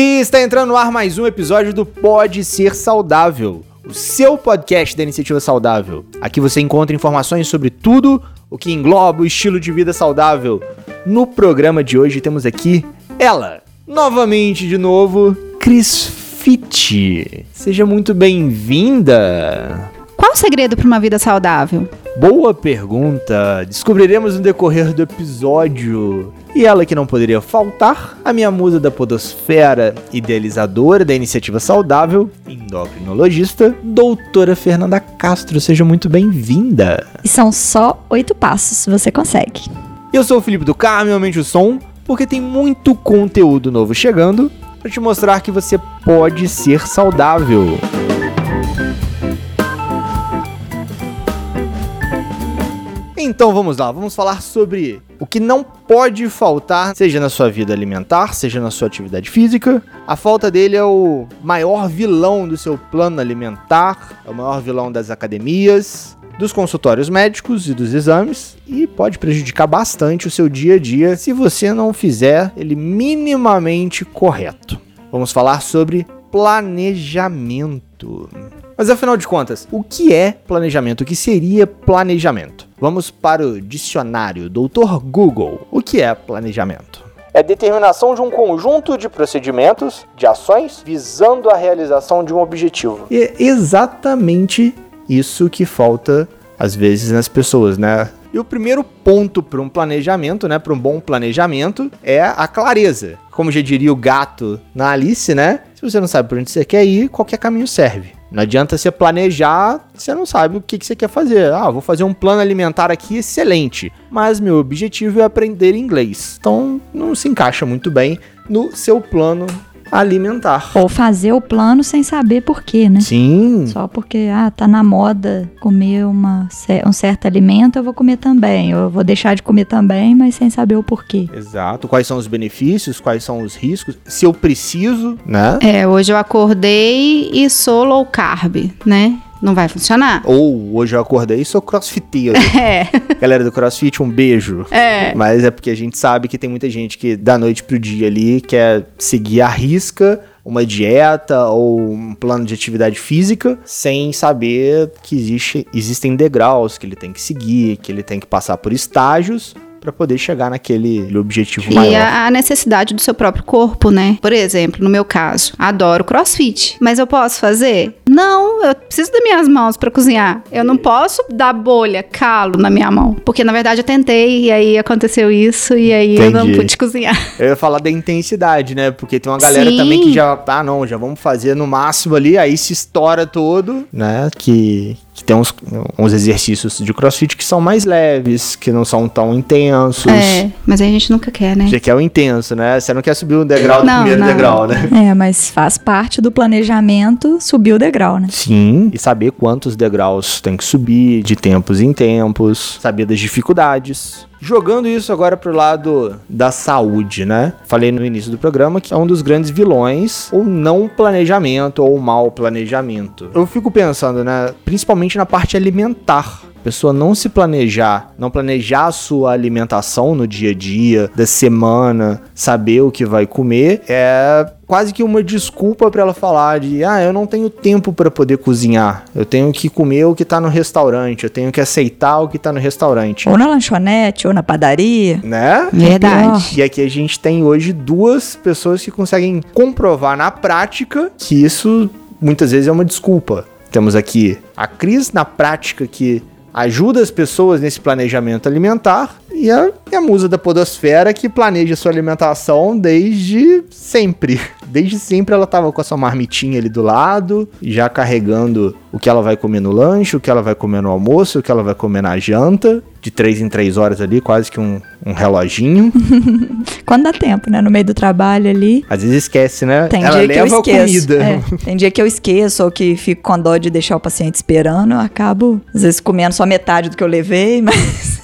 E está entrando no ar mais um episódio do Pode Ser Saudável, o seu podcast da iniciativa saudável. Aqui você encontra informações sobre tudo o que engloba o estilo de vida saudável. No programa de hoje temos aqui ela, novamente de novo, Cris Fit. Seja muito bem-vinda. Qual o segredo para uma vida saudável? Boa pergunta. Descobriremos no decorrer do episódio. E ela que não poderia faltar, a minha musa da podosfera, idealizadora da iniciativa saudável, endocrinologista, doutora Fernanda Castro. Seja muito bem-vinda. E são só oito passos, você consegue. Eu sou o Felipe do Carmo, aumente o som, porque tem muito conteúdo novo chegando para te mostrar que você pode ser saudável. Então vamos lá, vamos falar sobre o que não pode faltar, seja na sua vida alimentar, seja na sua atividade física. A falta dele é o maior vilão do seu plano alimentar, é o maior vilão das academias, dos consultórios médicos e dos exames e pode prejudicar bastante o seu dia a dia se você não fizer ele minimamente correto. Vamos falar sobre planejamento. Mas afinal de contas, o que é planejamento? O que seria planejamento? Vamos para o dicionário Doutor Google. O que é planejamento? É determinação de um conjunto de procedimentos, de ações, visando a realização de um objetivo. E é exatamente isso que falta às vezes nas pessoas, né? E o primeiro ponto para um planejamento, né, para um bom planejamento, é a clareza. Como já diria o gato na Alice, né? Se você não sabe para onde você quer ir, qualquer caminho serve. Não adianta você planejar, você não sabe o que, que você quer fazer. Ah, vou fazer um plano alimentar aqui excelente, mas meu objetivo é aprender inglês. Então não se encaixa muito bem no seu plano alimentar. Ou fazer o plano sem saber por quê, né? Sim. Só porque, ah, tá na moda comer uma, um certo alimento, eu vou comer também. Eu vou deixar de comer também, mas sem saber o porquê. Exato. Quais são os benefícios, quais são os riscos, se eu preciso, né? É, hoje eu acordei e sou low carb, né? Não vai funcionar. Ou hoje eu acordei e sou crossfiteiro. É. Galera do crossfit, um beijo. É. Mas é porque a gente sabe que tem muita gente que da noite pro dia ali quer seguir a risca uma dieta ou um plano de atividade física sem saber que existe, existem degraus que ele tem que seguir, que ele tem que passar por estágios para poder chegar naquele objetivo e maior. E a necessidade do seu próprio corpo, né? Por exemplo, no meu caso, adoro crossfit, mas eu posso fazer? Não, eu preciso das minhas mãos para cozinhar. Eu não posso dar bolha, calo na minha mão, porque na verdade eu tentei e aí aconteceu isso e aí Entendi. eu não pude cozinhar. Eu ia falar da intensidade, né? Porque tem uma galera Sim. também que já, ah, não, já vamos fazer no máximo ali, aí se estoura todo, né? Que que tem uns, uns exercícios de crossfit que são mais leves, que não são tão intensos. É, mas a gente nunca quer, né? Você quer o intenso, né? Você não quer subir o degrau do primeiro não. degrau, né? É, mas faz parte do planejamento subir o degrau, né? Sim, e saber quantos degraus tem que subir, de tempos em tempos, saber das dificuldades. Jogando isso agora pro lado da saúde, né? Falei no início do programa que é um dos grandes vilões, ou não planejamento, ou mau planejamento. Eu fico pensando, né? Principalmente na parte alimentar. Pessoa não se planejar, não planejar a sua alimentação no dia a dia, da semana, saber o que vai comer, é quase que uma desculpa para ela falar de, ah, eu não tenho tempo para poder cozinhar. Eu tenho que comer o que tá no restaurante, eu tenho que aceitar o que tá no restaurante. Ou na lanchonete, ou na padaria. Né? Verdade. E aqui a gente tem hoje duas pessoas que conseguem comprovar na prática que isso muitas vezes é uma desculpa. Temos aqui a Cris na prática que ajuda as pessoas nesse planejamento alimentar e a, a musa da podosfera que planeja sua alimentação desde sempre. Desde sempre ela tava com a sua marmitinha ali do lado, já carregando o que ela vai comer no lanche, o que ela vai comer no almoço, o que ela vai comer na janta. De três em três horas ali, quase que um, um reloginho. Quando dá tempo, né? No meio do trabalho ali. Às vezes esquece, né? Tem ela dia que eu esqueço. É, tem dia que eu esqueço ou que fico com dó de deixar o paciente esperando. Eu acabo, às vezes, comendo só metade do que eu levei, mas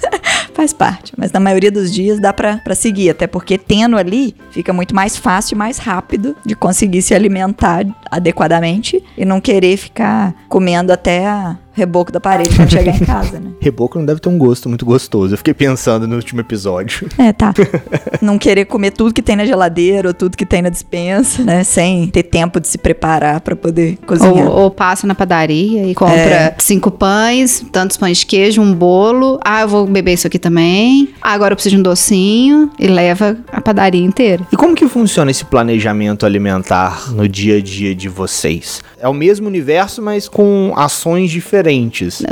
faz parte. Mas na maioria dos dias dá pra seguir, até porque tendo ali fica muito mais fácil e mais rápido de conseguir se alimentar adequadamente e não querer ficar comendo até reboco da parede quando chegar em casa, né? Reboco não deve ter um gosto muito gostoso. Eu fiquei pensando no último episódio. É, tá. não querer comer tudo que tem na geladeira ou tudo que tem na dispensa, né? Sem ter tempo de se preparar para poder cozinhar. Ou, ou, passa na padaria e compra é. cinco pães, tantos pães de queijo, um bolo. Ah, eu vou beber isso aqui também. Ah, agora eu preciso de um docinho. E leva a padaria inteira. E como que funciona esse planejamento alimentar no dia a dia de vocês? É o mesmo universo, mas com ações diferentes.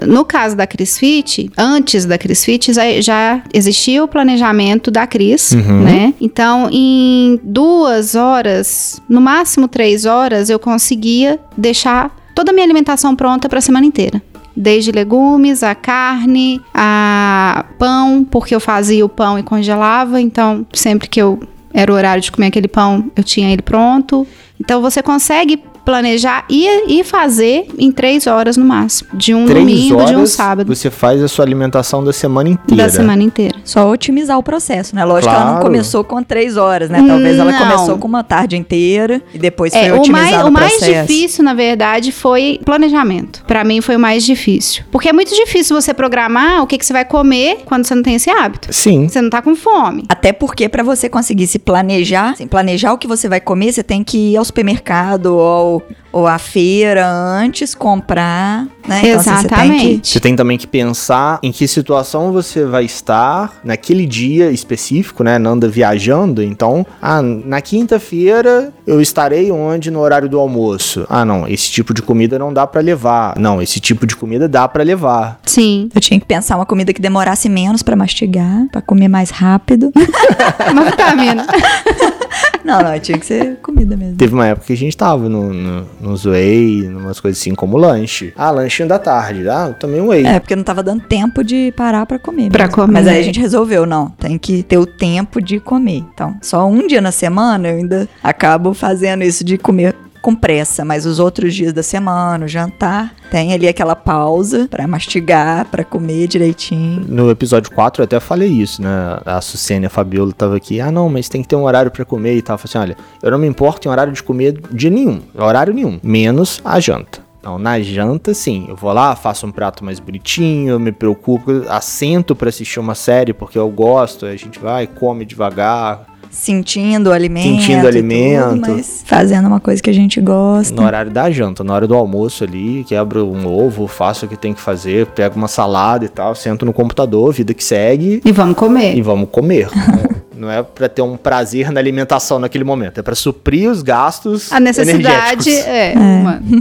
No caso da CrisFit, antes da CrisFit já existia o planejamento da Cris, uhum. né? Então, em duas horas, no máximo três horas, eu conseguia deixar toda a minha alimentação pronta para a semana inteira desde legumes, a carne, a pão, porque eu fazia o pão e congelava, então sempre que eu era o horário de comer aquele pão, eu tinha ele pronto. Então você consegue planejar e, e fazer em três horas no máximo. De um três domingo, de um sábado. Você faz a sua alimentação da semana inteira. Da semana inteira. Só otimizar o processo, né? Lógico claro. que ela não começou com três horas, né? Talvez não. ela começou com uma tarde inteira e depois é, foi otimizar o mais, o mais difícil, na verdade, foi planejamento. Para mim foi o mais difícil. Porque é muito difícil você programar o que, que você vai comer quando você não tem esse hábito. Sim. Você não tá com fome. Até porque para você conseguir se planejar, assim, planejar o que você vai comer, você tem que ir ao supermercado ou ou a feira antes, comprar, né? Então, assim, Exatamente. Você, tem que... você tem também que pensar em que situação você vai estar naquele dia específico, né? Não anda viajando. Então, ah, na quinta-feira eu estarei onde no horário do almoço? Ah, não, esse tipo de comida não dá para levar. Não, esse tipo de comida dá para levar. Sim. Eu tinha que pensar uma comida que demorasse menos para mastigar, para comer mais rápido. uma vitamina. Não, não, tinha que ser comida mesmo. Teve uma época que a gente tava no, no, no Zway, umas coisas assim como lanche. Ah, lanchinho da tarde. Ah, também um whey. É, porque não tava dando tempo de parar pra comer. Pra mesmo. comer. Mas aí a gente resolveu, não, tem que ter o tempo de comer. Então, só um dia na semana eu ainda acabo fazendo isso de comer com pressa, mas os outros dias da semana, o jantar, tem ali aquela pausa para mastigar, para comer direitinho. No episódio 4 eu até falei isso, né? A Sucene, a Fabiola tava aqui, ah não, mas tem que ter um horário para comer e tal. Eu falei assim, olha, eu não me importo em horário de comer de nenhum, horário nenhum, menos a janta. Não, na janta, sim. Eu vou lá, faço um prato mais bonitinho, me preocupo, assento para assistir uma série porque eu gosto, a gente vai, come devagar, sentindo o alimento. Sentindo o alimento. Tudo, mas fazendo uma coisa que a gente gosta. No horário da janta, na hora do almoço ali, quebro um ovo, faço o que tem que fazer, pego uma salada e tal, sento no computador, vida que segue. E vamos comer. E vamos comer. Não é para ter um prazer na alimentação naquele momento, é para suprir os gastos. A necessidade é. é.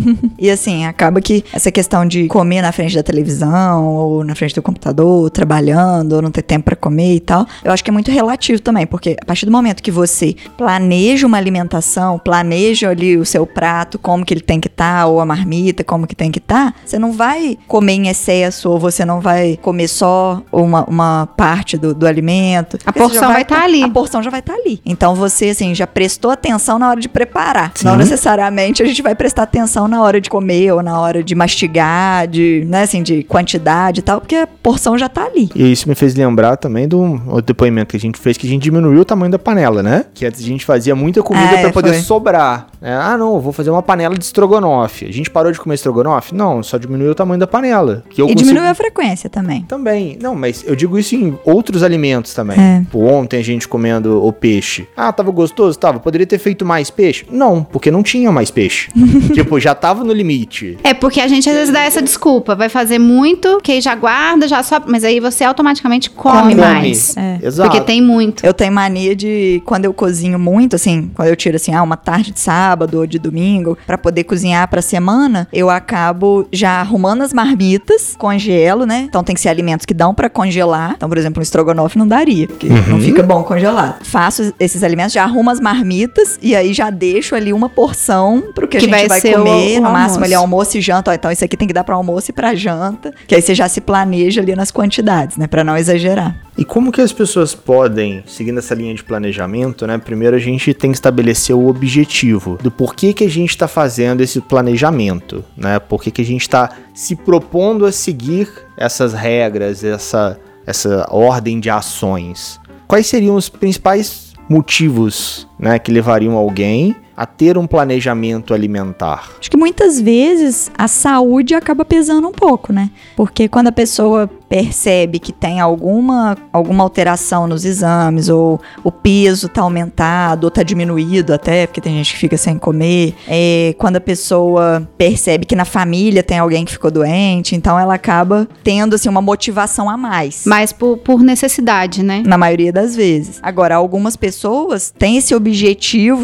e assim, acaba que essa questão de comer na frente da televisão, ou na frente do computador, trabalhando, ou não ter tempo para comer e tal, eu acho que é muito relativo também, porque a partir do momento que você planeja uma alimentação, planeja ali o seu prato, como que ele tem que estar, tá, ou a marmita, como que tem que estar, tá, você não vai comer em excesso, ou você não vai comer só uma, uma parte do, do alimento. A porção vai estar tá ali. A porção já vai estar tá ali. Então você, assim, já prestou atenção na hora de preparar. Sim. Não necessariamente a gente vai prestar atenção na hora de comer ou na hora de mastigar, de, né, assim, de quantidade e tal, porque a porção já tá ali. E isso me fez lembrar também do outro depoimento que a gente fez, que a gente diminuiu o tamanho da panela, né? Que antes a gente fazia muita comida é, para poder foi. sobrar. É, ah, não, vou fazer uma panela de estrogonofe. A gente parou de comer estrogonofe? Não, só diminuiu o tamanho da panela. Que eu e diminuiu a frequência também. Também. Não, mas eu digo isso em outros alimentos também. É. ontem a gente comendo o peixe. Ah, tava gostoso? Tava. Poderia ter feito mais peixe? Não, porque não tinha mais peixe. tipo, já tava no limite. É porque a gente às vezes dá essa desculpa. Vai fazer muito, que aí já guarda, já sobe. Mas aí você automaticamente come, come. mais. É. Exato. Porque tem muito. Eu tenho mania de, quando eu cozinho muito, assim, quando eu tiro assim, ah, uma tarde de sábado ou de domingo, para poder cozinhar pra semana, eu acabo já arrumando as marmitas, congelo, né? Então tem que ser alimentos que dão para congelar. Então, por exemplo, um estrogonofe não daria, porque uhum. não fica bom congelado. Faço esses alimentos, já arrumo as marmitas e aí já deixo ali uma porção pro que, que a gente vai, vai comer, o, o no máximo ali almoço e janta. Ó, então isso aqui tem que dar para almoço e para janta, que aí você já se planeja ali nas quantidades, né, para não exagerar. E como que as pessoas podem, seguindo essa linha de planejamento, né? Primeiro a gente tem que estabelecer o objetivo do porquê que a gente está fazendo esse planejamento, né? Por que, que a gente está se propondo a seguir essas regras, essa, essa ordem de ações. Quais seriam os principais motivos né, que levariam alguém a ter um planejamento alimentar? Acho que muitas vezes a saúde acaba pesando um pouco, né? Porque quando a pessoa percebe que tem alguma, alguma alteração nos exames, ou o peso tá aumentado, ou tá diminuído até, porque tem gente que fica sem comer, é, quando a pessoa percebe que na família tem alguém que ficou doente, então ela acaba tendo, assim, uma motivação a mais. Mas por, por necessidade, né? Na maioria das vezes. Agora, algumas pessoas têm esse objetivo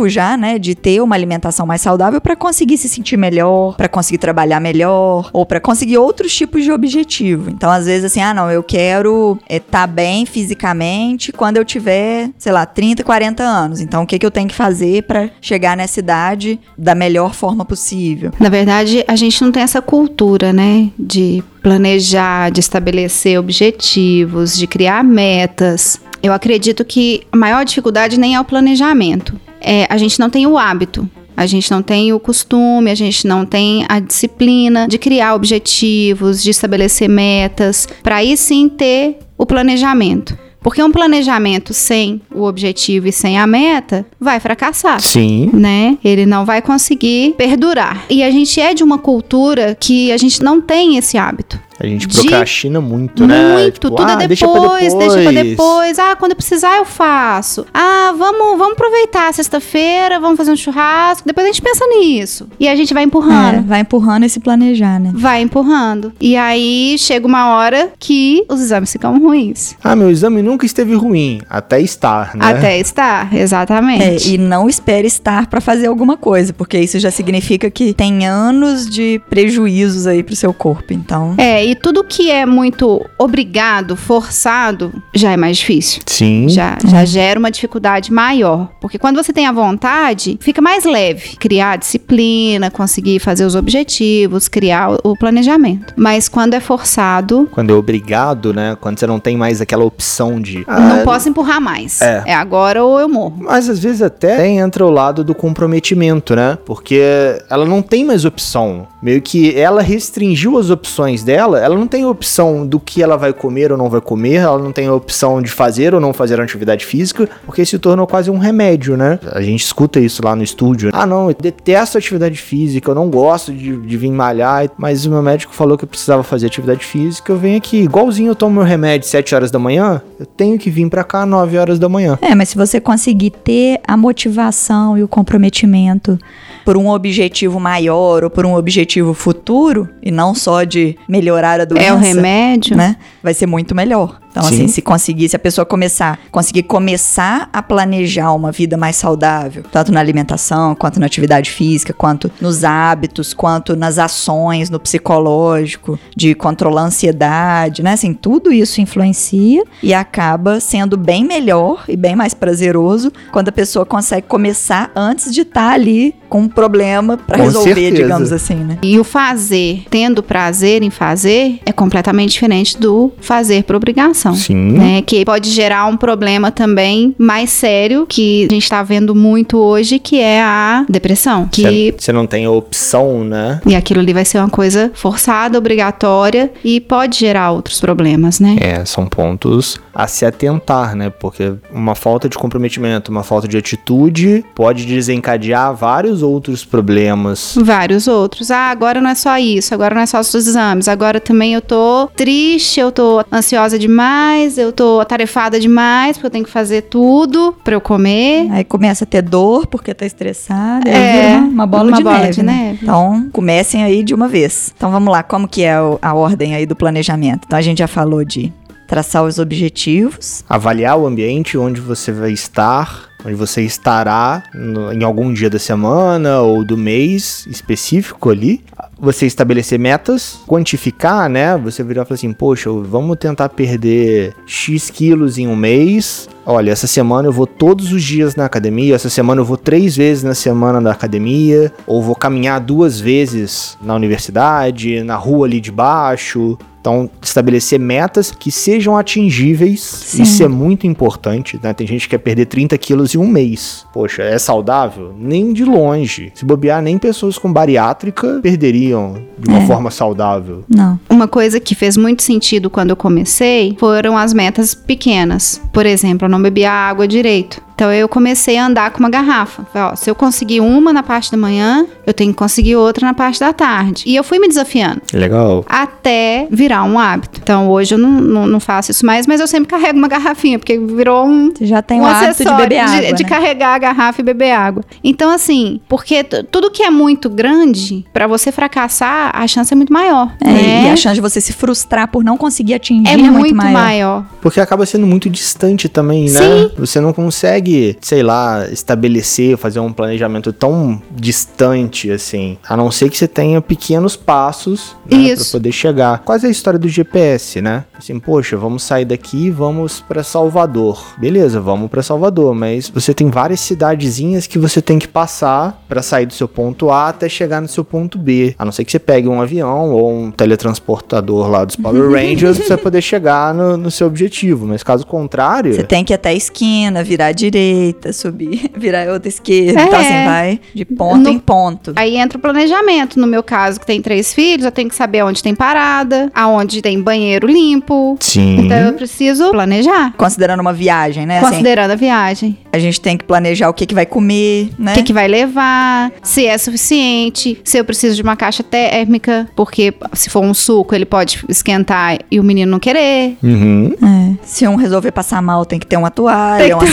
já, né, de ter uma alimentação mais saudável para conseguir se sentir melhor, para conseguir trabalhar melhor, ou para conseguir outros tipos de objetivo. Então, às vezes, assim, ah, não, eu quero estar é, tá bem fisicamente quando eu tiver, sei lá, 30, 40 anos. Então, o que, que eu tenho que fazer para chegar nessa idade da melhor forma possível? Na verdade, a gente não tem essa cultura, né, de planejar, de estabelecer objetivos, de criar metas. Eu acredito que a maior dificuldade nem é o planejamento. É, a gente não tem o hábito a gente não tem o costume, a gente não tem a disciplina de criar objetivos, de estabelecer metas, para aí sim ter o planejamento. Porque um planejamento sem o objetivo e sem a meta vai fracassar. Sim. Né? Ele não vai conseguir perdurar. E a gente é de uma cultura que a gente não tem esse hábito. A gente procrastina muito, né? Muito, tipo, tudo é ah, é depois, deixa pra depois, deixa pra depois. Ah, quando eu precisar eu faço. Ah, vamos, vamos aproveitar sexta-feira, vamos fazer um churrasco. Depois a gente pensa nisso. E a gente vai empurrando. É, vai empurrando esse planejar, né? Vai empurrando. E aí chega uma hora que os exames ficam ruins. Ah, meu exame nunca esteve ruim. Até estar, né? Até estar, exatamente. É, e não espere estar para fazer alguma coisa, porque isso já significa que tem anos de prejuízos aí pro seu corpo. Então. É, e tudo que é muito obrigado, forçado, já é mais difícil. Sim. Já, já gera uma dificuldade maior. Porque quando você tem a vontade, fica mais leve. Criar disciplina, conseguir fazer os objetivos, criar o planejamento. Mas quando é forçado. Quando é obrigado, né? Quando você não tem mais aquela opção de. Ah, não posso empurrar mais. É. é agora ou eu morro. Mas às vezes até entra o lado do comprometimento, né? Porque ela não tem mais opção. Meio que ela restringiu as opções dela ela não tem opção do que ela vai comer ou não vai comer, ela não tem opção de fazer ou não fazer atividade física, porque se tornou quase um remédio, né? A gente escuta isso lá no estúdio. Ah, não, eu detesto atividade física, eu não gosto de, de vir malhar, mas o meu médico falou que eu precisava fazer atividade física, eu venho aqui, igualzinho eu tomo meu remédio 7 horas da manhã, eu tenho que vir para cá 9 horas da manhã. É, mas se você conseguir ter a motivação e o comprometimento por um objetivo maior ou por um objetivo futuro, e não só de melhorar a doença. É o remédio. Né? Vai ser muito melhor. Então, Sim. assim, se conseguir, se a pessoa começar, conseguir começar a planejar uma vida mais saudável, tanto na alimentação, quanto na atividade física, quanto nos hábitos, quanto nas ações, no psicológico, de controlar a ansiedade, né? Assim, tudo isso influencia e acaba sendo bem melhor e bem mais prazeroso quando a pessoa consegue começar antes de estar tá ali com um problema para resolver, certeza. digamos assim, né? E o fazer, tendo prazer em fazer, é completamente diferente do fazer por obrigação. Sim. Né, que pode gerar um problema também mais sério que a gente está vendo muito hoje, que é a depressão. Que você não tem opção, né? E aquilo ali vai ser uma coisa forçada, obrigatória e pode gerar outros problemas, né? É, são pontos a se atentar, né? Porque uma falta de comprometimento, uma falta de atitude pode desencadear vários outros problemas. Vários outros. Ah, agora não é só isso, agora não é só os exames, agora também eu tô triste, eu tô ansiosa demais demais, eu tô atarefada demais, porque eu tenho que fazer tudo pra eu comer. Aí começa a ter dor porque tá estressada. É, uma, uma bola, uma de, bola neve, de né? neve. Então, comecem aí de uma vez. Então vamos lá, como que é a ordem aí do planejamento? Então a gente já falou de traçar os objetivos, avaliar o ambiente onde você vai estar, onde você estará no, em algum dia da semana ou do mês específico ali. Você estabelecer metas, quantificar, né? Você virar e falar assim: Poxa, vamos tentar perder X quilos em um mês. Olha, essa semana eu vou todos os dias na academia, essa semana eu vou três vezes na semana na academia, ou vou caminhar duas vezes na universidade, na rua ali de baixo. Então, estabelecer metas que sejam atingíveis, Sim. isso é muito importante, né? Tem gente que quer perder 30 quilos em um mês. Poxa, é saudável? Nem de longe. Se bobear, nem pessoas com bariátrica perderiam de uma é. forma saudável. Não. Uma coisa que fez muito sentido quando eu comecei foram as metas pequenas. Por exemplo, eu não bebia água direito. Então eu comecei a andar com uma garrafa. Falei, ó, se eu conseguir uma na parte da manhã, eu tenho que conseguir outra na parte da tarde. E eu fui me desafiando. Legal. Até virar um hábito. Então hoje eu não, não, não faço isso mais, mas eu sempre carrego uma garrafinha, porque virou um. Você já tem um, um hábito de beber água. De, né? de carregar a garrafa e beber água. Então, assim, porque tudo que é muito grande, para você fracassar, a chance é muito maior. É, né? E a chance de você se frustrar por não conseguir atingir é, é muito, muito maior. maior. Porque acaba sendo muito distante também, né? Sim. Você não consegue, sei lá, estabelecer, fazer um planejamento tão distante assim. A não ser que você tenha pequenos passos né, pra poder chegar. Quase a história do GPS, né? Assim, poxa, vamos sair daqui e vamos pra Salvador. Beleza, vamos pra Salvador, mas você tem várias cidadezinhas que você tem que passar pra sair do seu ponto A até chegar no seu ponto B. A não ser que você pegue um avião ou um teletransportador lá dos Power Rangers pra você poder chegar no, no seu objetivo. Mas caso contrário. Você tem que ir até a esquina, virar à direita, subir, virar outra esquerda. É. Então, assim, vai de ponto No- em ponto. Aí entra o planejamento. No meu caso, que tem três filhos, eu tenho que saber onde tem parada, aonde tem banheiro limpo. Sim. Então eu preciso planejar. Considerando uma viagem, né? Assim, Considerando a viagem. a gente tem que planejar o que, que vai comer, né? O que, que vai levar, se é suficiente, se eu preciso de uma caixa térmica, porque se for um suco, ele pode esquentar e o menino não querer. Uhum. É. Se um resolver passar mal, tem que ter uma toalha, uma ter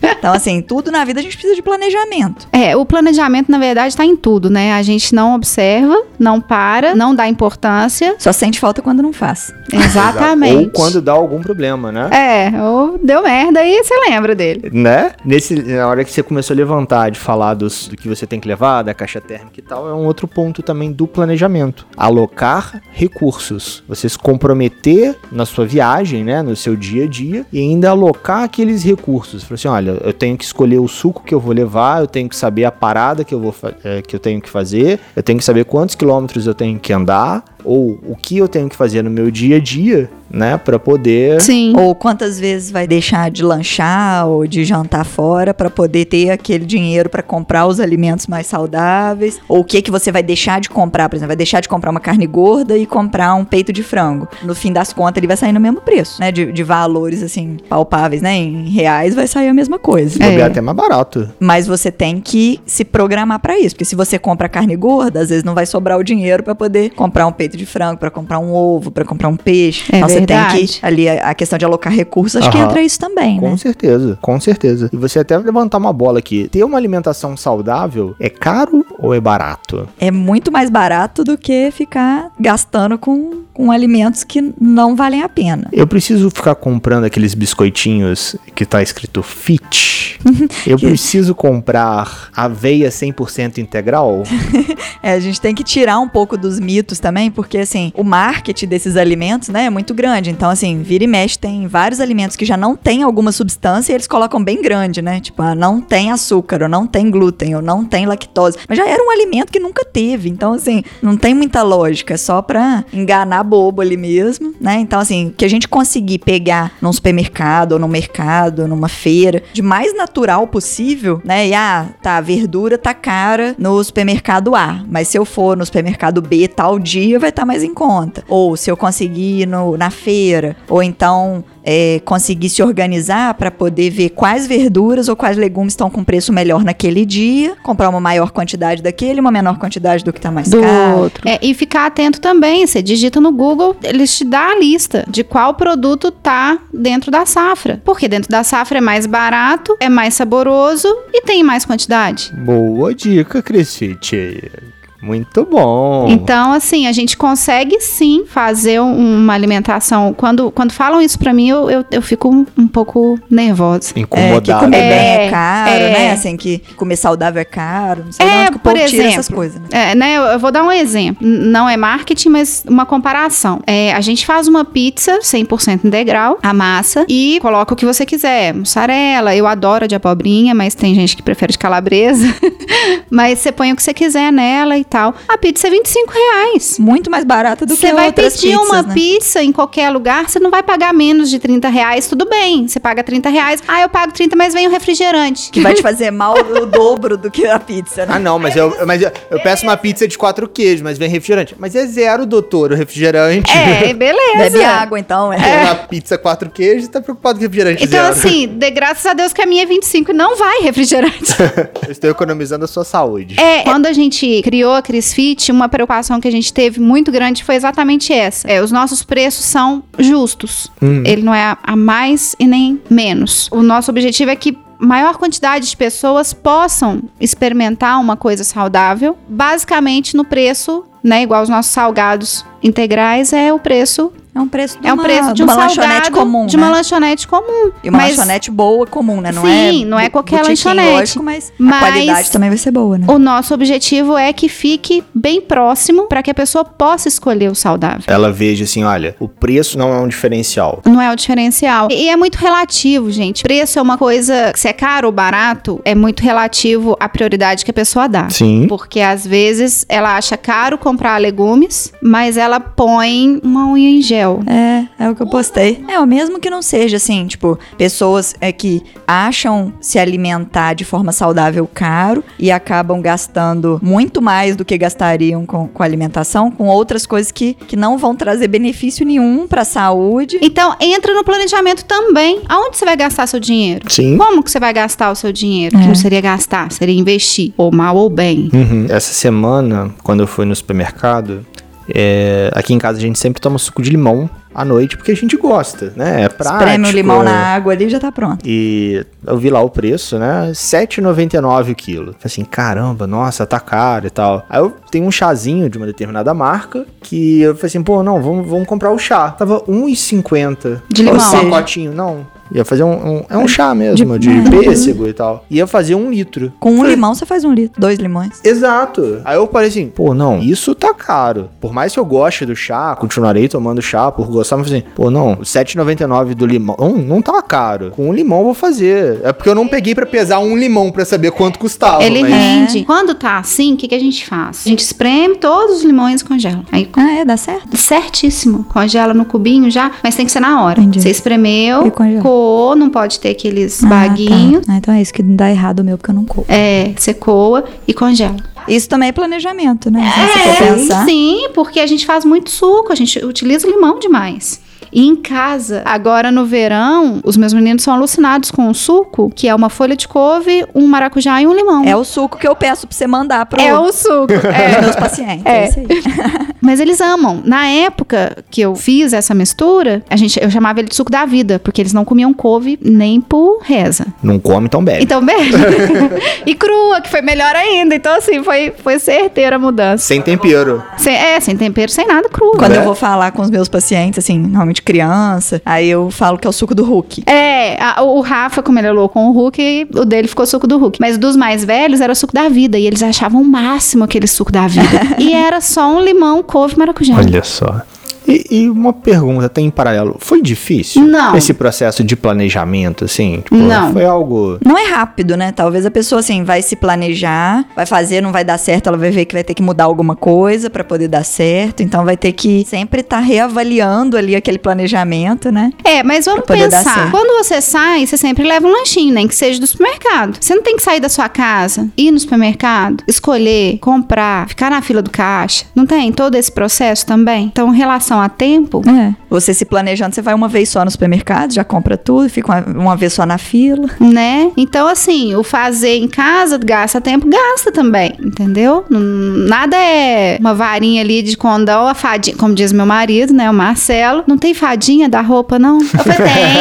então, assim, tudo na vida a gente precisa de planejamento. É, o planejamento, na verdade, está em tudo, né? A gente não observa, não para, não dá importância. Só sente falta quando não faz. Exatamente. Ou quando dá algum problema, né? É, ou deu merda e você lembra dele. Né? Nesse, na hora que você começou a levantar de falar dos, do que você tem que levar, da caixa térmica e tal, é um outro ponto também do planejamento. Alocar recursos. Você se comprometer na sua viagem, né? No seu dia a dia e ainda alocar aqueles recursos. Assim, olha, eu tenho que escolher o suco que eu vou levar, eu tenho que saber a parada que eu, vou eh, que eu tenho que fazer, eu tenho que saber quantos quilômetros eu tenho que andar, ou o que eu tenho que fazer no meu dia a dia, né? Pra poder Sim. Ou quantas vezes vai deixar de lanchar ou de jantar fora pra poder ter aquele dinheiro pra comprar os alimentos mais saudáveis? Ou o que que você vai deixar de comprar, por exemplo, vai deixar de comprar uma carne gorda e comprar um peito de frango. No fim das contas, ele vai sair no mesmo preço, né? De, de valores assim palpáveis, né? Em reais vai sair a mesma coisa. É. até mais barato. Mas você tem que se programar pra isso, porque se você compra carne gorda, às vezes não vai sobrar o dinheiro pra poder comprar um peito de frango, pra comprar um ovo, pra comprar um peixe. É então você tem verdade. que ali a, a questão de alocar recursos, acho que Aham. entra isso também, Com né? certeza, com certeza. E você até levantar uma bola aqui. Ter uma alimentação saudável é caro ou é barato? É muito mais barato do que ficar gastando com, com alimentos que não valem a pena. Eu preciso ficar comprando aqueles biscoitinhos que tá escrito fit? Eu preciso comprar aveia 100% integral? É, a gente tem que tirar um pouco dos mitos também, porque assim, o marketing desses alimentos, né, é muito grande. Então, assim, vira e mexe, tem vários alimentos que já não tem alguma substância e eles colocam bem grande, né? Tipo, ah, não tem açúcar, ou não tem glúten, ou não tem lactose. Mas já era um alimento que nunca teve. Então, assim, não tem muita lógica, é só pra enganar bobo ali mesmo, né? Então, assim, que a gente conseguir pegar num supermercado, ou num mercado, numa feira, de mais natural possível, né? E ah, tá, a verdura tá cara no supermercado A, mas se eu for no supermercado B tal dia, vai estar mais em conta. Ou se eu conseguir ir no, na feira, ou então é, conseguir se organizar para poder ver quais verduras ou quais legumes estão com preço melhor naquele dia, comprar uma maior quantidade daquele, uma menor quantidade do que tá mais do caro. outro. É, e ficar atento também. Você digita no Google, eles te dão a lista de qual produto tá dentro da safra. Porque dentro da safra é mais barato, é mais saboroso e tem mais quantidade. Boa dica, Crisfit. Muito bom. Então, assim, a gente consegue sim fazer um- uma alimentação. Quando, quando falam isso pra mim, eu, eu, eu fico um, um pouco nervosa. É, que comer É, bem é caro, é. né? Assim, que comer saudável é caro. Não sei É, onde que por exemplo, essas coisas. Né? É, né, eu, eu vou dar um exemplo. Não é marketing, mas uma comparação. É, a gente faz uma pizza 100% integral, a massa, e coloca o que você quiser. Mussarela, eu adoro a de abobrinha, mas tem gente que prefere de calabresa. Mas você põe o que você quiser nela e tal. A pizza é 25 reais. Muito mais barata do Você que vai outras pedir pizzas, uma né? pizza em qualquer lugar, você não vai pagar menos de 30 reais, tudo bem. Você paga 30 reais. Ah, eu pago 30, mas vem o refrigerante. Que vai te fazer mal o dobro do que a pizza, né? Ah, não, mas eu, mas eu, eu peço uma pizza de quatro queijos, mas vem refrigerante. Mas é zero, doutor, o refrigerante. É, beleza. Bebe água, então. É. Uma pizza quatro queijos, tá preocupado com refrigerante Então, zero. assim, de graças a Deus que a minha é 25 e não vai refrigerante. Eu estou economizando a sua saúde. É, quando a gente criou a CrisFit, uma preocupação que a gente teve muito grande foi exatamente essa. É, os nossos preços são justos. Ele não é a- a mais e nem menos. O nosso objetivo é que maior quantidade de pessoas possam experimentar uma coisa saudável, basicamente no preço, né, igual os nossos salgados integrais é o preço É um preço de é um uma, preço de de um uma salgado lanchonete comum, de né? uma lanchonete comum. E uma Mas lanchonete boa, comum, né? Não é Sim, não é qualquer lanchonete. Lógico, mas, Mas- a qualidade também vai ser boa, né? O nosso objetivo é que fique bem próximo para que a pessoa possa escolher o saudável. Ela veja assim, olha, o preço não é um diferencial. Não é o diferencial. E é muito relativo, gente. Preço é uma coisa, se é caro ou barato, é muito relativo à prioridade que a pessoa dá. Sim. Porque às vezes ela acha caro comprar legumes, mas ela põe uma unha em gel. É, é o que eu postei. É, o mesmo que não seja, assim, tipo, pessoas é que acham se alimentar de forma saudável caro e acabam gastando muito mais do que com, com alimentação, com outras coisas que, que não vão trazer benefício nenhum pra saúde. Então, entra no planejamento também. Aonde você vai gastar seu dinheiro? Sim. Como que você vai gastar o seu dinheiro? Que É. não seria gastar, seria investir. Ou mal ou bem. Uhum. Essa semana, quando eu fui no supermercado, é, aqui em casa a gente sempre toma suco de limão à noite, porque a gente gosta, né? É prático. Espreme o limão na água ali e já tá pronto. E eu vi lá o preço, né? R$ 7,99 o quilo. Falei assim, caramba, nossa, tá caro e tal. Aí eu tenho um chazinho de uma determinada marca que eu falei assim, pô, não, vamos, vamos comprar o chá. Tava R$ 1,50. De limão. Seja- pacotinho, não. Ia fazer um, um- É um chá mesmo, de, de- pêssego e tal. Ia fazer um litro. Com um limão você faz um litro, dois limões. Exato. Aí eu parei assim, pô, não, isso tá caro. Por mais que eu goste do chá, continuarei tomando chá por gostar, mas assim, pô, não, o 7,99 do limão não, não tá caro. Com um limão eu vou fazer. É porque eu não peguei pra pesar um limão pra saber quanto custava. Ele mas... rende. Quando tá assim, o que, que a gente faz? A gente espreme todos os limões e congela. Aí, Ah, é, dá certo. certíssimo. Congela no cubinho já, mas tem que ser na hora. Entendi. Você espremeu, E congela. Coou, não pode ter aqueles Ah, baguinhos. tá. Ah, então é isso que dá errado o meu, porque eu não como. É, você coa e congela. Isso também é planejamento, né? Pensar. sim, porque a gente faz muito suco, a gente utiliza o limão demais. E em casa, agora no verão, os meus meninos são alucinados com o suco, que é uma folha de couve, um maracujá e um limão. É o suco que eu peço pra você mandar pro, É o suco. pros É. meus pacientes. É. É. isso aí. Mas eles amam. Na época que eu fiz essa mistura, a gente, eu chamava ele de suco da vida, porque eles não comiam couve nem por reza. Não come, então bebe. Então, bebe. e crua, que foi melhor ainda. Então, assim, foi, foi certeira a mudança. Sem tempero. Sem, é, sem tempero, sem nada, crua. Quando Né? eu vou falar com os meus pacientes, assim, normalmente criança, aí eu falo que é o suco do Hulk. É, a- o Rafa, como ele é louco com o Hulk, o dele ficou suco do Hulk. Mas dos mais velhos era o suco da vida. E eles achavam o máximo aquele suco da vida. e era só um limão, couve e maracujá. Olha só. E, e uma pergunta, tem em paralelo. Foi difícil? Não. Esse processo de planejamento, assim? Tipo, Não. Foi algo... Não é rápido, né? Talvez a pessoa, assim, vai se planejar, vai fazer, não vai dar certo, ela vai ver que vai ter que mudar alguma coisa pra poder dar certo. Então vai ter que sempre estar reavaliando ali aquele planejamento, né? É, mas vamos pensar. Quando você sai, você sempre leva um lanchinho, nem que seja do supermercado. Você não tem que sair da sua casa, ir no supermercado, escolher, comprar, ficar na fila do caixa. Não tem todo esse processo também? Então, em relação a tempo, É. Você se planejando, você vai uma vez só no supermercado, já compra tudo, fica uma, uma vez só na fila. né? Então, assim, o fazer em casa gasta tempo, gasta também, entendeu? Nada é uma varinha ali de condão, a fadinha, como diz meu marido, né? O Marcelo. Não tem fadinha da roupa, não? Eu falei,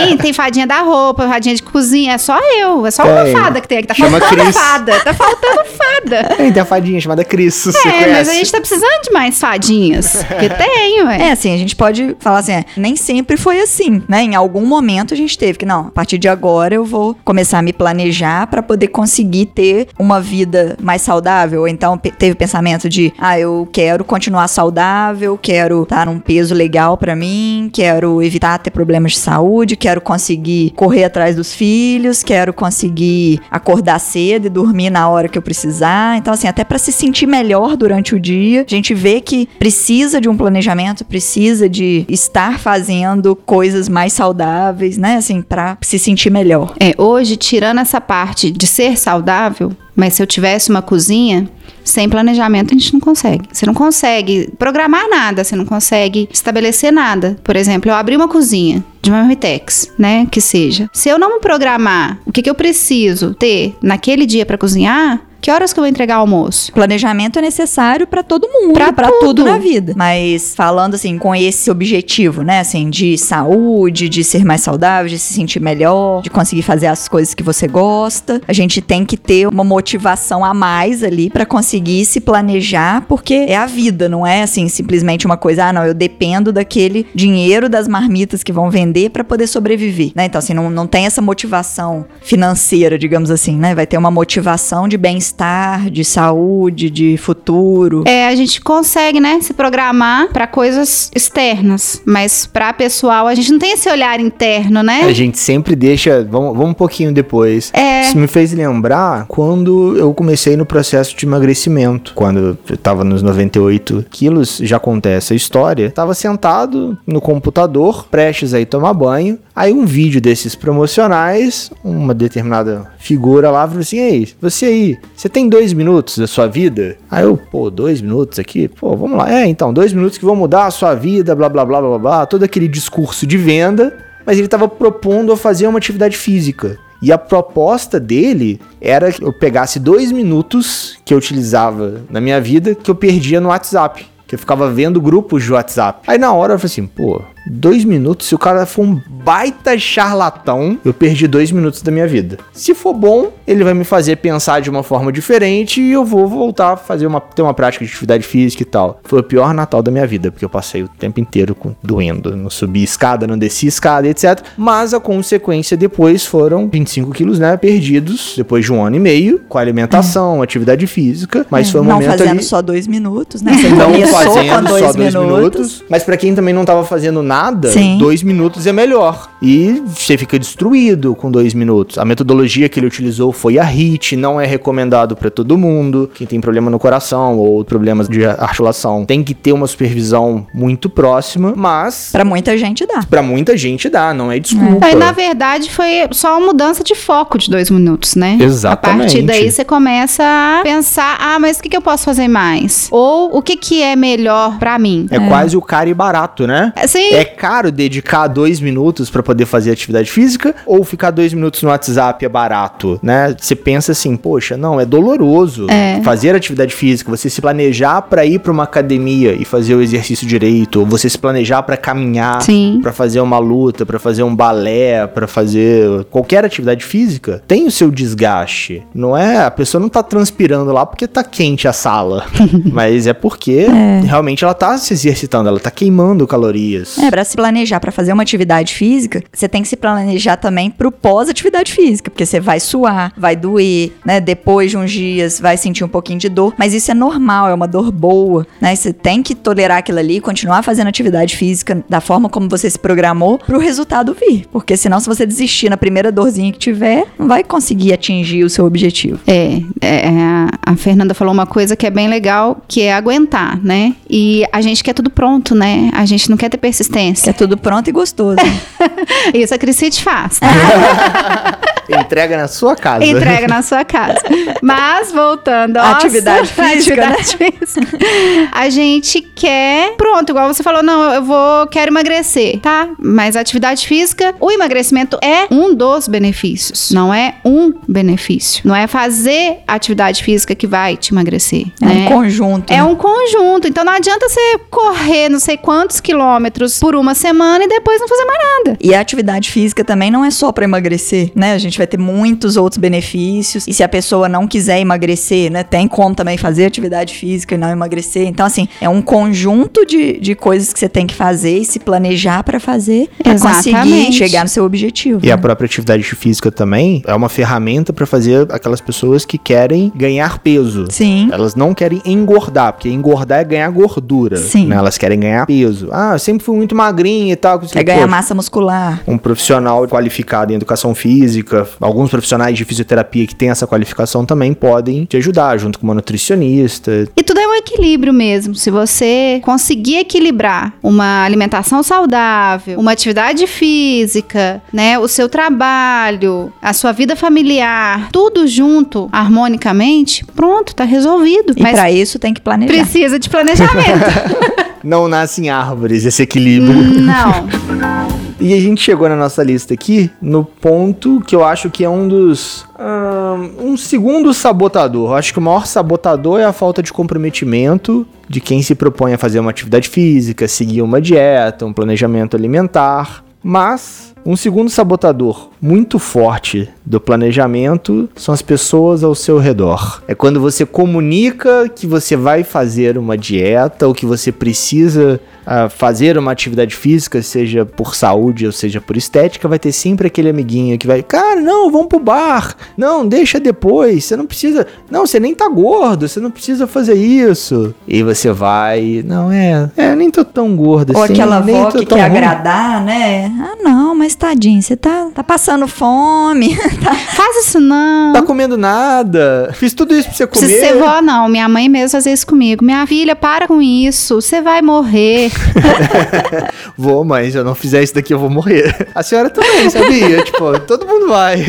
tem, tem fadinha da roupa, fadinha de cozinha. É só eu, é só uma Tem. fada que tem aqui. Tá Chama faltando Cris. fada, tá faltando fada. Tem, tem a fadinha chamada Cris, É, conhece? mas a gente tá precisando de mais fadinhas. Porque tem, ué. É, assim, a gente pode falar assim, é, nem sempre foi assim, né? Em algum momento a gente teve que, não, a partir de agora eu vou começar a me planejar para poder conseguir ter uma vida mais saudável. Ou então teve pensamento de, ah, eu quero continuar saudável, quero estar num peso legal para mim, quero evitar ter problemas de saúde, quero conseguir correr atrás dos filhos, quero conseguir acordar cedo e dormir na hora que eu precisar. Então, assim, até para se sentir melhor durante o dia, a gente vê que precisa de um planejamento, precisa de estar fazendo coisas mais saudáveis, né? Assim, para se sentir melhor. É, hoje, tirando essa parte de ser saudável, mas se eu tivesse uma cozinha, sem planejamento a gente não consegue. Você não consegue programar nada, você não consegue estabelecer nada. Por exemplo, eu abri uma cozinha de uma Marmitex, né, que seja. Se eu não programar o que, que eu preciso ter naquele dia para cozinhar, que horas que eu vou entregar o almoço? Planejamento é necessário para todo mundo, para tudo. tudo na vida. Mas falando assim com esse objetivo, né, assim, de saúde, de ser mais saudável, de se sentir melhor, de conseguir fazer as coisas que você gosta, a gente tem que ter uma motivação a mais ali para conseguir se planejar, porque é a vida, não é assim simplesmente uma coisa, ah, não, eu dependo daquele dinheiro das marmitas que vão vender para poder sobreviver, né? Então assim, não, não tem essa motivação financeira, digamos assim, né? Vai ter uma motivação de bem-estar bem-estar, de saúde, de futuro. É, a gente consegue, né, se programar para coisas externas, mas para pessoal a gente não tem esse olhar interno, né? A gente sempre deixa, vamos, vamos um pouquinho depois. É. Isso me fez lembrar quando eu comecei no processo de emagrecimento, quando eu tava nos 98 quilos, já acontece a história. Tava sentado no computador, prestes a ir tomar banho, aí um vídeo desses promocionais, uma determinada figura lá falou assim: Ei, você aí, você tem dois minutos da sua vida? Aí eu, pô, dois minutos aqui? Pô, vamos lá. É, então, dois minutos que vão mudar a sua vida, blá blá blá blá blá, todo aquele discurso de venda, mas ele estava propondo a fazer uma atividade física. E a proposta dele era que eu pegasse dois minutos que eu utilizava na minha vida que eu perdia no WhatsApp. Que eu ficava vendo grupos de WhatsApp. Aí na hora eu falei assim, pô, dois minutos, se o cara for um baita charlatão, eu perdi dois minutos da minha vida. Se for bom, ele vai me fazer pensar de uma forma diferente e eu vou voltar a fazer uma, ter uma prática de atividade física e tal. Foi o pior Natal da minha vida, porque eu passei o tempo inteiro com, doendo. Não subi escada, não desci escada, etc. Mas a consequência depois foram 25 quilos, né, perdidos, depois de um ano e meio, com alimentação, hum. atividade física. Mas é, foi um não momento fazendo ali... só dois minutos, né? Você não fazendo dois só dois minutos. minutos. Mas para quem também não tava fazendo nada, Sim. dois minutos é melhor. E você fica destruído com dois minutos. A metodologia que ele utilizou foi a HIT, não é recomendado para todo mundo. Quem tem problema no coração ou problemas de articulação tem que ter uma supervisão muito próxima, mas. Para muita gente dá. Para muita gente dá, não é desculpa. É. na verdade, foi só uma mudança de foco de dois minutos, né? Exatamente. A partir daí você começa a pensar: ah, mas o que, que eu posso fazer mais? Ou o que, que é melhor para mim? É, é, quase o caro e barato, né? Sim. É caro dedicar dois minutos para poder fazer atividade física ou ficar dois minutos no WhatsApp é barato, né? Você pensa assim, poxa, não, é doloroso é. fazer atividade física, você se planejar para ir para uma academia e fazer o exercício direito, ou você se planejar para caminhar, para fazer uma luta, para fazer um balé, para fazer qualquer atividade física, tem o seu desgaste. Não é, a pessoa não tá transpirando lá porque tá quente a sala, mas é porque é. realmente ela tá se exercitando, ela tá queimando calorias. É, para se planejar para fazer uma atividade física, você tem que se planejar também pro pós-atividade física, porque você vai suar, vai doer, né? Depois de uns dias vai sentir um pouquinho de dor, mas isso é normal, é uma dor boa, né? Você tem que tolerar aquilo ali, continuar fazendo atividade física da forma como você se programou pro resultado vir, porque senão se você desistir na primeira dorzinha que tiver, não vai conseguir atingir o seu objetivo. É, é, é a Fernanda falou uma coisa que é bem legal, que é aguentar, né? E a gente quer tudo pronto, né? A gente não quer ter persistência. Quer tudo pronto e gostoso. Isso a Crisite faz. Entrega na sua casa. Entrega na sua casa. Mas, voltando à atividade física. Atividade né? física. A gente quer. Pronto, igual você falou, não, eu vou, quero emagrecer, tá? Mas a atividade física, o emagrecimento é um dos benefícios. Não é um benefício. Não é fazer atividade física que vai te emagrecer. É né? um conjunto. É né? um conjunto. Então não adianta você correr não sei quantos quilômetros por uma semana e depois não fazer mais nada. E a atividade física também não é só para emagrecer, né? A gente gente vai ter muitos outros benefícios. E se a pessoa não quiser emagrecer, né, tem como também fazer atividade física e não emagrecer. Então, assim, é um conjunto de, de coisas que você tem que fazer e se planejar para fazer pra conseguir chegar no seu objetivo. E né? a própria atividade física também é uma ferramenta para fazer aquelas pessoas que querem ganhar peso. Sim. Elas não querem engordar, porque engordar é ganhar gordura. Sim. Né? Elas querem ganhar peso. Ah, eu sempre fui muito magrinha e tal. Quer ganhar massa muscular. Um profissional qualificado em educação física, alguns profissionais de fisioterapia que têm essa qualificação também podem te ajudar, junto com uma nutricionista. E tudo é um equilíbrio mesmo. Se você conseguir equilibrar uma alimentação saudável, uma atividade física, né, o seu trabalho, a sua vida familiar, tudo junto, harmonicamente, pronto, tá resolvido. E para isso tem que planejar. Precisa de planejamento. Não nascem árvores esse equilíbrio. Não. E a gente chegou na nossa lista aqui no ponto que eu acho que é um dos. Um, um segundo sabotador. Eu acho que o maior sabotador é a falta de comprometimento de quem se propõe a fazer uma atividade física, seguir uma dieta, um planejamento alimentar. Mas um segundo sabotador muito forte do planejamento são as pessoas ao seu redor. É quando você comunica que você vai fazer uma dieta ou que você precisa uh, fazer uma atividade física, seja por saúde ou seja por estética, vai ter sempre aquele amiguinho que vai, cara, não, vamos pro bar. Não, deixa depois. Você não precisa. Não, você nem tá gordo, você não precisa fazer isso. E você vai, não é, é, nem tô tão gordo ou assim. Ou aquela avó que quer ruim. agradar, né? Ah, não, mas tadinho, você tá, tá passando fome. tá... Faz isso não. Tá comendo nada. Fiz tudo isso pra você comer. Se ser vó, não. Minha mãe mesmo fazia isso comigo. Minha filha, para com isso. Você vai morrer. vou, mas se eu não fizer isso daqui, eu vou morrer. A senhora também, sabia? tipo, todo mundo vai.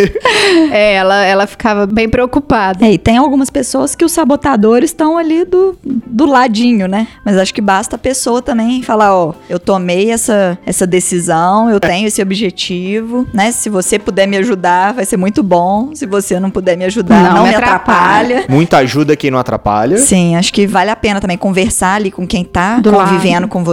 É, ela, ela ficava bem preocupada. É, e tem algumas pessoas que os sabotadores estão ali do, do ladinho, né? Mas acho que basta a pessoa também falar, ó, eu tomei essa, essa decisão, eu tenho esse objetivo, né? Se você puder me ajudar, vai ser muito bom. Se você não puder me ajudar, não, não me, me atrapalha. atrapalha. Muita ajuda quem não atrapalha. Sim, acho que vale a pena também conversar ali com quem tá do convivendo lado. com você,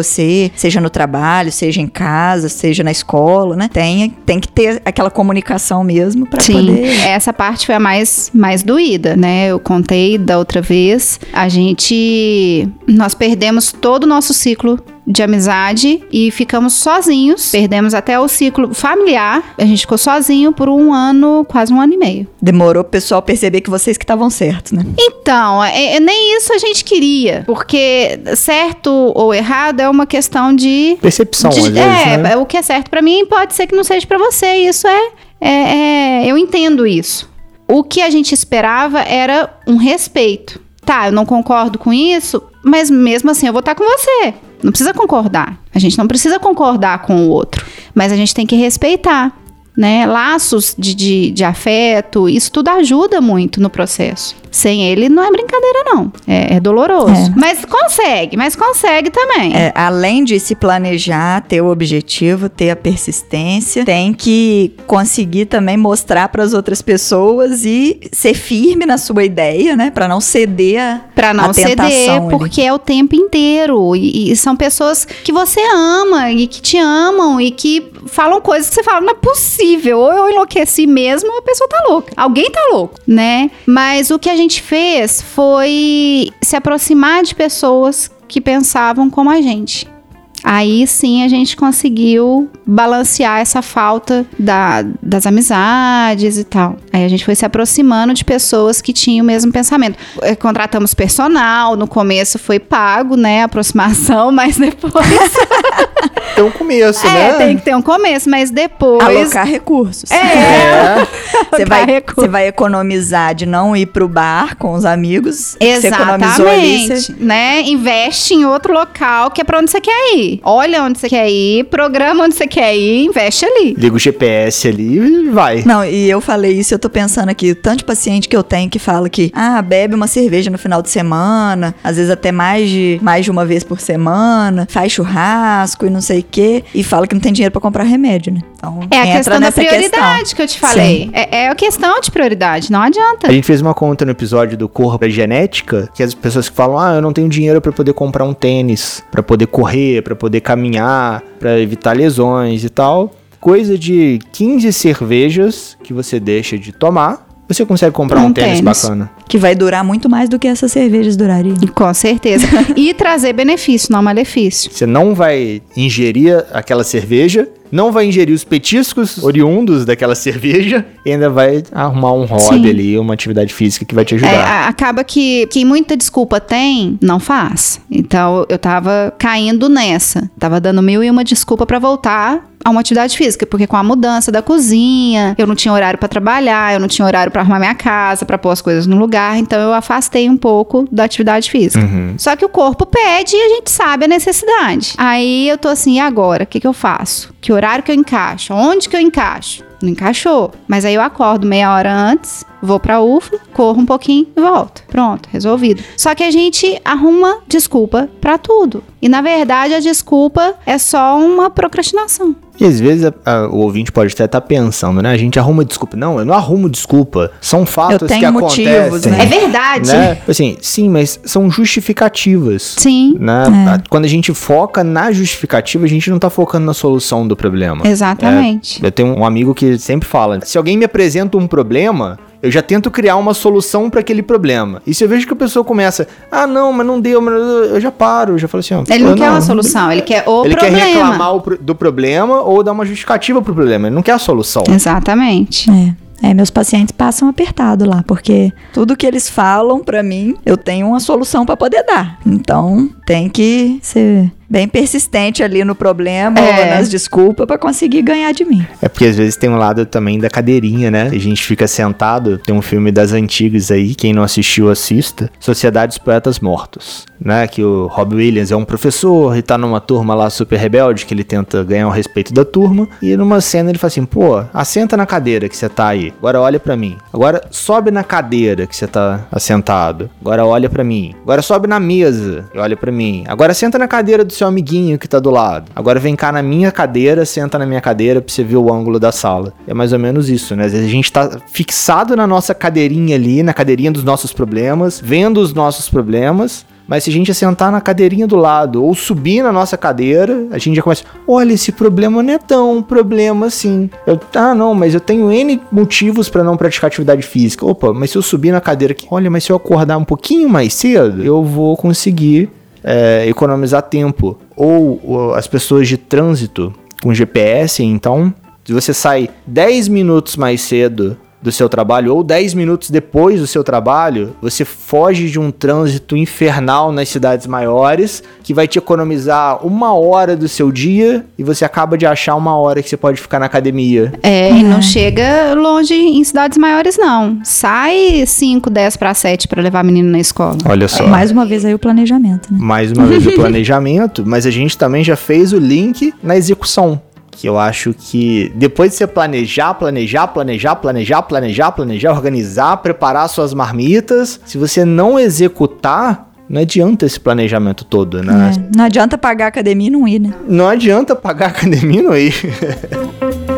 seja no trabalho, seja em casa, seja na escola, né? Tem, tem que ter aquela comunicação mesmo para poder. Essa parte foi a mais, mais doída, né? Eu contei da outra vez. A gente. Nós perdemos todo o nosso ciclo de amizade e ficamos sozinhos. Perdemos até o ciclo familiar. A gente ficou sozinho por um ano, quase um ano e meio. Demorou o pessoal perceber que vocês que estavam certos, né? Então, é, é, nem isso a gente queria. Porque certo ou errado é uma questão de. Percepção, de, às vezes, É, né? o que é certo para mim pode ser que não seja para você. Isso é, é, é. Eu entendo isso. O que a gente esperava era um respeito. Tá, eu não concordo com isso, mas mesmo assim eu vou estar com você. Não precisa concordar. A gente não precisa concordar com o outro. Mas a gente tem que respeitar. Né? Laços de, de, de afeto, isso tudo ajuda muito no processo. Sem ele não é brincadeira, não. É, é doloroso. É. Mas consegue, mas consegue também. É, além de se planejar, ter o objetivo, ter a persistência, tem que conseguir também mostrar para as outras pessoas e ser firme na sua ideia, né? Para não ceder a Para não ceder, porque é o tempo inteiro. E, e, são pessoas que você ama e que te amam e que falam coisas que você fala, não é possível. Ou eu enlouqueci mesmo, ou a pessoa tá louca. Alguém tá louco, né? Mas o que a gente fez foi se aproximar de pessoas que pensavam como a gente. Aí sim a gente conseguiu balancear essa falta da, das amizades e tal. Aí a gente foi se aproximando de pessoas que tinham o mesmo pensamento. É, contratamos personal, no começo foi pago, né? Aproximação, mas depois. tem um começo, é, né? Tem que ter um começo, mas depois. Alocar recursos. É. é. Você vai, você vai economizar de não ir pro bar com os amigos. Exatamente. Você ali, você... né? Investe em outro local que é pra onde você quer ir. Olha onde você quer ir, programa onde você quer ir, investe ali. Liga o GPS ali e vai. Não, e eu falei isso, eu tô pensando aqui, tanto de paciente que eu tenho que fala que, ah, bebe uma cerveja no final de semana, às vezes até mais de, mais de uma vez por semana, faz churrasco e não sei o quê, e fala que não tem dinheiro para comprar remédio, né? Então, é a questão da prioridade questão. que eu te falei. É, é, a questão de prioridade, não adianta. A gente fez uma conta no episódio do Corra pra Genética, que as pessoas que falam, ah, eu não tenho dinheiro para poder comprar um tênis, para poder correr, para poder caminhar, para evitar lesões e tal. coisa de 15 cervejas que você deixa de tomar, você consegue comprar um, Um tênis, tênis. bacana. Que vai durar muito mais do que essas cervejas durariam. Com certeza. e trazer benefício, não malefício. Você não vai ingerir aquela cerveja, não vai ingerir os petiscos oriundos daquela cerveja e ainda vai arrumar um hobby Sim. ali, uma atividade física que vai te É, ajudar. a- acaba que quem muita desculpa tem, não faz. Então eu tava caindo nessa. Tava dando mil e uma desculpa pra voltar a uma atividade física, porque com a mudança da cozinha, eu não tinha horário pra trabalhar, eu não tinha horário pra arrumar minha casa, pra pôr as coisas no lugar, então eu afastei um pouco da atividade física. Uhum. Só que o corpo pede e a gente sabe a necessidade. Aí eu tô assim, e agora? O que, que eu faço? Que horário que eu encaixo? Onde que eu encaixo? Não encaixou. Mas aí eu acordo meia hora antes, vou pra UFO, corro um pouquinho e volto. Pronto, resolvido. Só que a gente arruma desculpa pra tudo. E na verdade a desculpa é só uma procrastinação. E às vezes a- a- o ouvinte pode até estar pensando, né? A gente arruma desculpa. Não, eu não arrumo desculpa. São fatos Eu que tenho motivos, acontecem. né? É verdade. né? Assim, sim, mas são justificativas. Sim, Né? É. Quando a gente foca na justificativa, a gente não tá focando na solução do problema. exatamente. Eu tenho um amigo que sempre fala: se alguém me apresenta um problema, eu já tento criar uma solução para aquele problema. E se eu vejo que a pessoa começa, ah, não, mas não deu, mas eu já paro, eu já falo assim, ó. Ele não eu quer uma solução, ele quer o Ele problema. quer reclamar do problema ou dar uma justificativa pro problema. Ele não quer a solução. Exatamente. É. É, meus pacientes passam apertado lá, porque tudo que eles falam pra mim, eu tenho uma solução pra poder dar. Então, tem que ser bem persistente ali no problema É. ou nas desculpas pra conseguir ganhar de mim. É porque às vezes tem um lado também da cadeirinha, né? A gente fica sentado, tem um filme das antigas aí, quem não assistiu, assista. Sociedade dos Poetas Mortos, né? Que o Rob Williams é um professor e tá numa turma lá super rebelde, que ele tenta ganhar o respeito da turma. E numa cena ele fala assim, pô, assenta na cadeira que você tá aí. Agora olha pra mim. Agora sobe na cadeira que você tá assentado. Agora olha pra mim. Agora sobe na mesa e olha pra mim. Agora senta na cadeira do seu amiguinho que tá do lado. Agora vem cá na minha cadeira, senta na minha cadeira pra você ver o ângulo da sala. É mais ou menos isso, né? Às vezes a gente tá fixado na nossa cadeirinha ali, na cadeirinha dos nossos problemas, vendo os nossos problemas. Mas se a gente sentar na cadeirinha do lado ou subir na nossa cadeira, a gente já começa. Olha, esse problema não é tão um problema assim. Eu, ah, não, mas eu tenho N motivos pra não praticar atividade física. Opa, mas se eu subir na cadeira aqui, olha, mas se eu acordar um pouquinho mais cedo, eu vou conseguir é, economizar tempo. Ou, ou as pessoas de trânsito com GPS, então, se você sai 10 minutos mais cedo do seu trabalho ou 10 minutos depois do seu trabalho, você foge de um trânsito infernal nas cidades maiores, que vai te economizar uma hora do seu dia e você acaba de achar uma hora que você pode ficar na academia. É, e não chega longe em cidades maiores, não. Sai 5, 10 para 7 para levar a menina na escola. Olha só. Mais uma vez aí o planejamento, né? mais uma vez o planejamento, mas a gente também já fez o link na execução. Que eu acho que depois de você planejar, planejar, planejar, planejar, planejar, planejar, organizar, preparar suas marmitas, se você não executar, não adianta esse planejamento todo, né? É, Não adianta pagar a academia e não ir, né? Não adianta pagar a academia e não ir.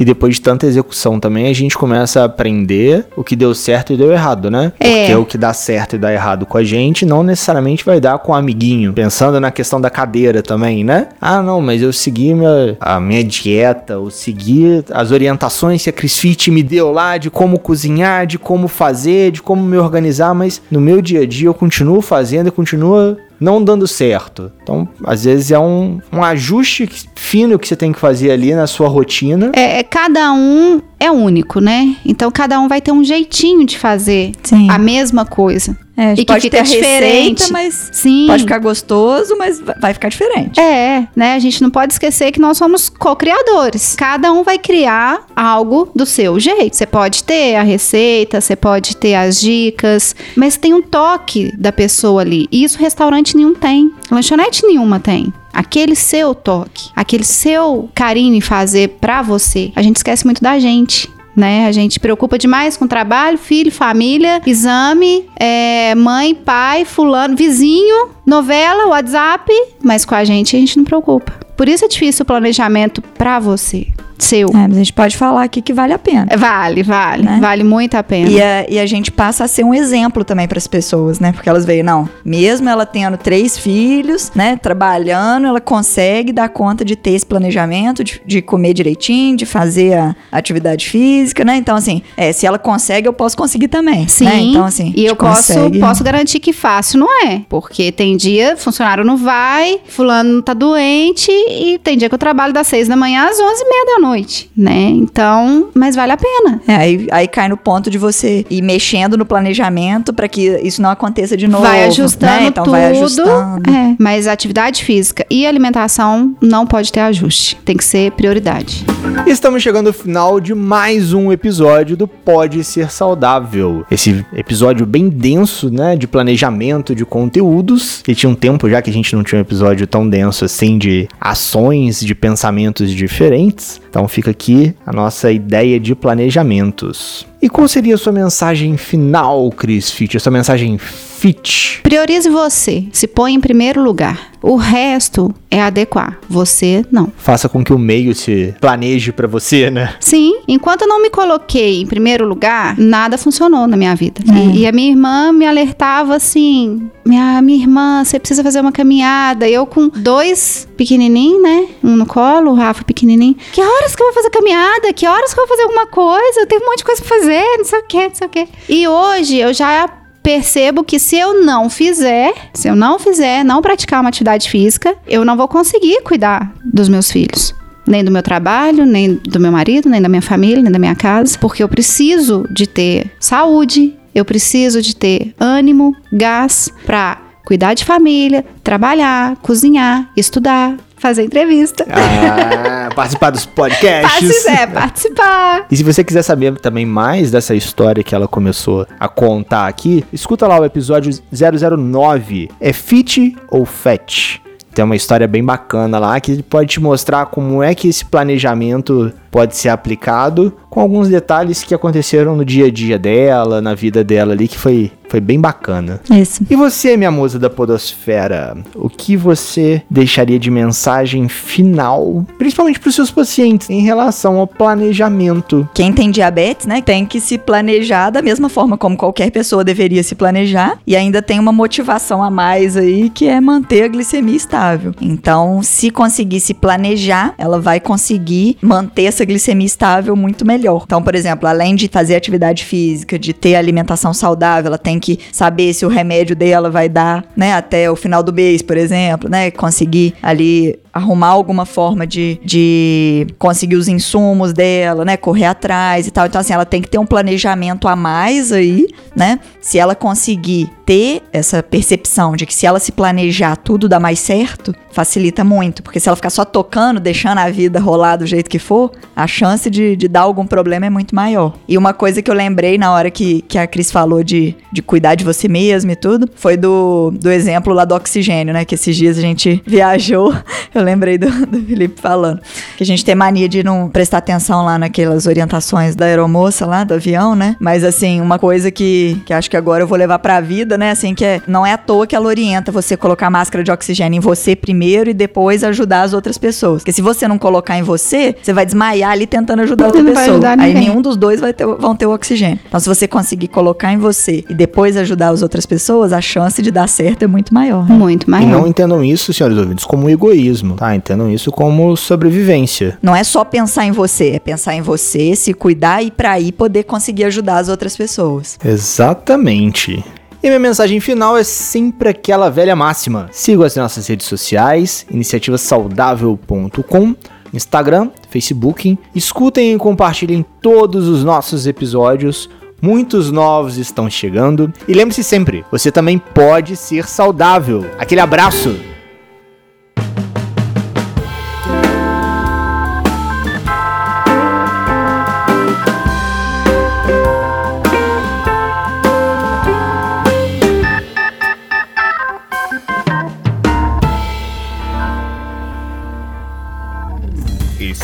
E depois de tanta execução também, a gente começa a aprender o que deu certo e deu errado, né? É. Porque o que dá certo e dá errado com a gente não necessariamente vai dar com o amiguinho. Pensando na questão da cadeira também, né? Ah, não, mas eu segui minha, a minha dieta, eu segui as orientações que a CrisFit me deu lá de como cozinhar, de como fazer, de como me organizar, mas no meu dia a dia eu continuo fazendo e continuo não dando certo. Então, às vezes é um, um ajuste fino que você tem que fazer ali na sua rotina. É, é, cada um é único, né? Então cada um vai ter um jeitinho de fazer Sim. a mesma coisa. É, E que pode fica ter diferente. receita, mas Sim. pode ficar gostoso, mas va- vai ficar diferente. É, né? A gente não pode esquecer que nós somos co-criadores. Cada um vai criar algo do seu jeito. Você pode ter a receita, você pode ter as dicas, mas tem um toque da pessoa ali. E isso restaurante nenhum tem. Lanchonete nenhuma tem. Aquele seu toque, aquele seu carinho em fazer pra você. A gente esquece muito da gente. Né? A gente preocupa demais com trabalho, filho, família, exame, é, mãe, pai, fulano, vizinho, novela, WhatsApp, mas com a gente a gente não preocupa. Por isso é difícil o planejamento para você seu. É, mas a gente pode falar aqui que vale a pena. Vale, vale. Né? Vale muito a pena. E a, e a gente passa a ser um exemplo também para as pessoas, né? Porque elas veem, não, mesmo ela tendo três filhos, né? Trabalhando, ela consegue dar conta de ter esse planejamento, de, de comer direitinho, de fazer a atividade física, né? Então, assim, é, se ela consegue, eu posso conseguir também. Né? Sim. Né? Então, assim. E eu posso, consegue... posso garantir que fácil não é. Porque tem dia, funcionário não vai, fulano tá doente, e tem dia que eu trabalho das seis da manhã às onze e meia da noite né? Então, mas vale a pena. É, aí, aí cai no ponto de você ir mexendo no planejamento para que isso não aconteça de novo. Vai ajustando né? então, tudo. Vai ajustando. É, mas atividade física e alimentação não pode ter ajuste. Tem que ser prioridade. Estamos chegando ao final de mais um episódio do Pode Ser Saudável. Esse episódio bem denso, né? De planejamento de conteúdos. E tinha um tempo já que a gente não tinha um episódio tão denso assim de ações, de pensamentos diferentes. Então fica aqui a nossa ideia de planejamentos. E qual seria a sua mensagem final, Chris Fitch? A sua mensagem fit? Priorize você, se põe em primeiro lugar. O resto é adequar, você não. Faça com que o meio se planeje para você, né? Sim, enquanto eu não me coloquei em primeiro lugar, nada funcionou na minha vida. É. E, e, a minha irmã me alertava assim: minha, minha irmã, você precisa fazer uma caminhada. Eu com dois pequenininhos, né? Um no colo, o Rafa pequenininho. Que horas que eu vou fazer caminhada? Que horas que eu vou fazer alguma coisa? Eu tenho um monte de coisa pra fazer não sei o que, não sei o que. E hoje eu já percebo que se eu não fizer, se eu não fizer, não praticar uma atividade física, eu não vou conseguir cuidar dos meus filhos. Nem do meu trabalho, nem do meu marido, nem da minha família, nem da minha casa. Porque eu preciso de ter saúde, eu preciso de ter ânimo, gás para cuidar de família, trabalhar, cozinhar, estudar, fazer entrevista. Ah, participar dos podcasts. É, participar. E se você quiser saber também mais dessa história que ela começou a contar aqui, escuta lá o episódio 009. É fit ou fat? Tem uma história bem bacana lá que pode te mostrar como é que esse planejamento pode ser aplicado com alguns detalhes que aconteceram no dia a dia dela, na vida dela ali, que foi, foi bem bacana. Isso. E você, minha musa da podosfera, o que você deixaria de mensagem final, principalmente para os seus pacientes, em relação ao planejamento? Quem tem diabetes, né, tem que se planejar da mesma forma como qualquer pessoa deveria se planejar e ainda tem uma motivação a mais aí, que é manter a glicemia estável. Então, se conseguir se planejar, ela vai conseguir manter essa essa glicemia estável muito melhor. Então, por exemplo, além de fazer atividade física, de ter alimentação saudável, ela tem que saber se o remédio dela vai dar, né, até o final do mês, por exemplo, né, conseguir ali arrumar alguma forma de, de conseguir os insumos dela, né? Correr atrás e tal. Então, assim, ela tem que ter um planejamento a mais aí, né? Se ela conseguir ter essa percepção de que se ela se planejar tudo dá mais certo, facilita muito. Porque se ela ficar só tocando, deixando a vida rolar do jeito que for, a chance de, de dar algum problema é muito maior. E uma coisa que eu lembrei na hora que, que a Cris falou de, de cuidar de você mesmo e tudo, foi do, do exemplo lá do oxigênio, né? Que esses dias a gente viajou. Eu lembrei do, do Felipe falando. Que a gente tem mania de não prestar atenção lá naquelas orientações da aeromoça lá, do avião, né? Mas assim, uma coisa que, que acho que agora eu vou levar pra vida, né? Assim, que é, não é à toa que ela orienta você colocar máscara de oxigênio em você primeiro e depois ajudar as outras pessoas. Porque se você não colocar em você, você vai desmaiar ali tentando ajudar outra não pessoa. Aí nenhum dos dois vai ter, vão ter o oxigênio. Então, se você conseguir colocar em você e depois ajudar as outras pessoas, a chance de dar certo é muito maior. Né? Muito maior. E não entendam isso, senhores ouvintes, como egoísmo, tá? Entendam isso como sobrevivência. Não é só pensar em você, é pensar em você, se cuidar e para aí poder conseguir ajudar as outras pessoas. Exatamente. E minha mensagem final é sempre aquela velha máxima. Siga as nossas redes sociais, iniciativasaudável.com, Instagram, Facebook. Escutem e compartilhem todos os nossos episódios. Muitos novos estão chegando. E lembre-se sempre, você também pode ser saudável. Aquele abraço!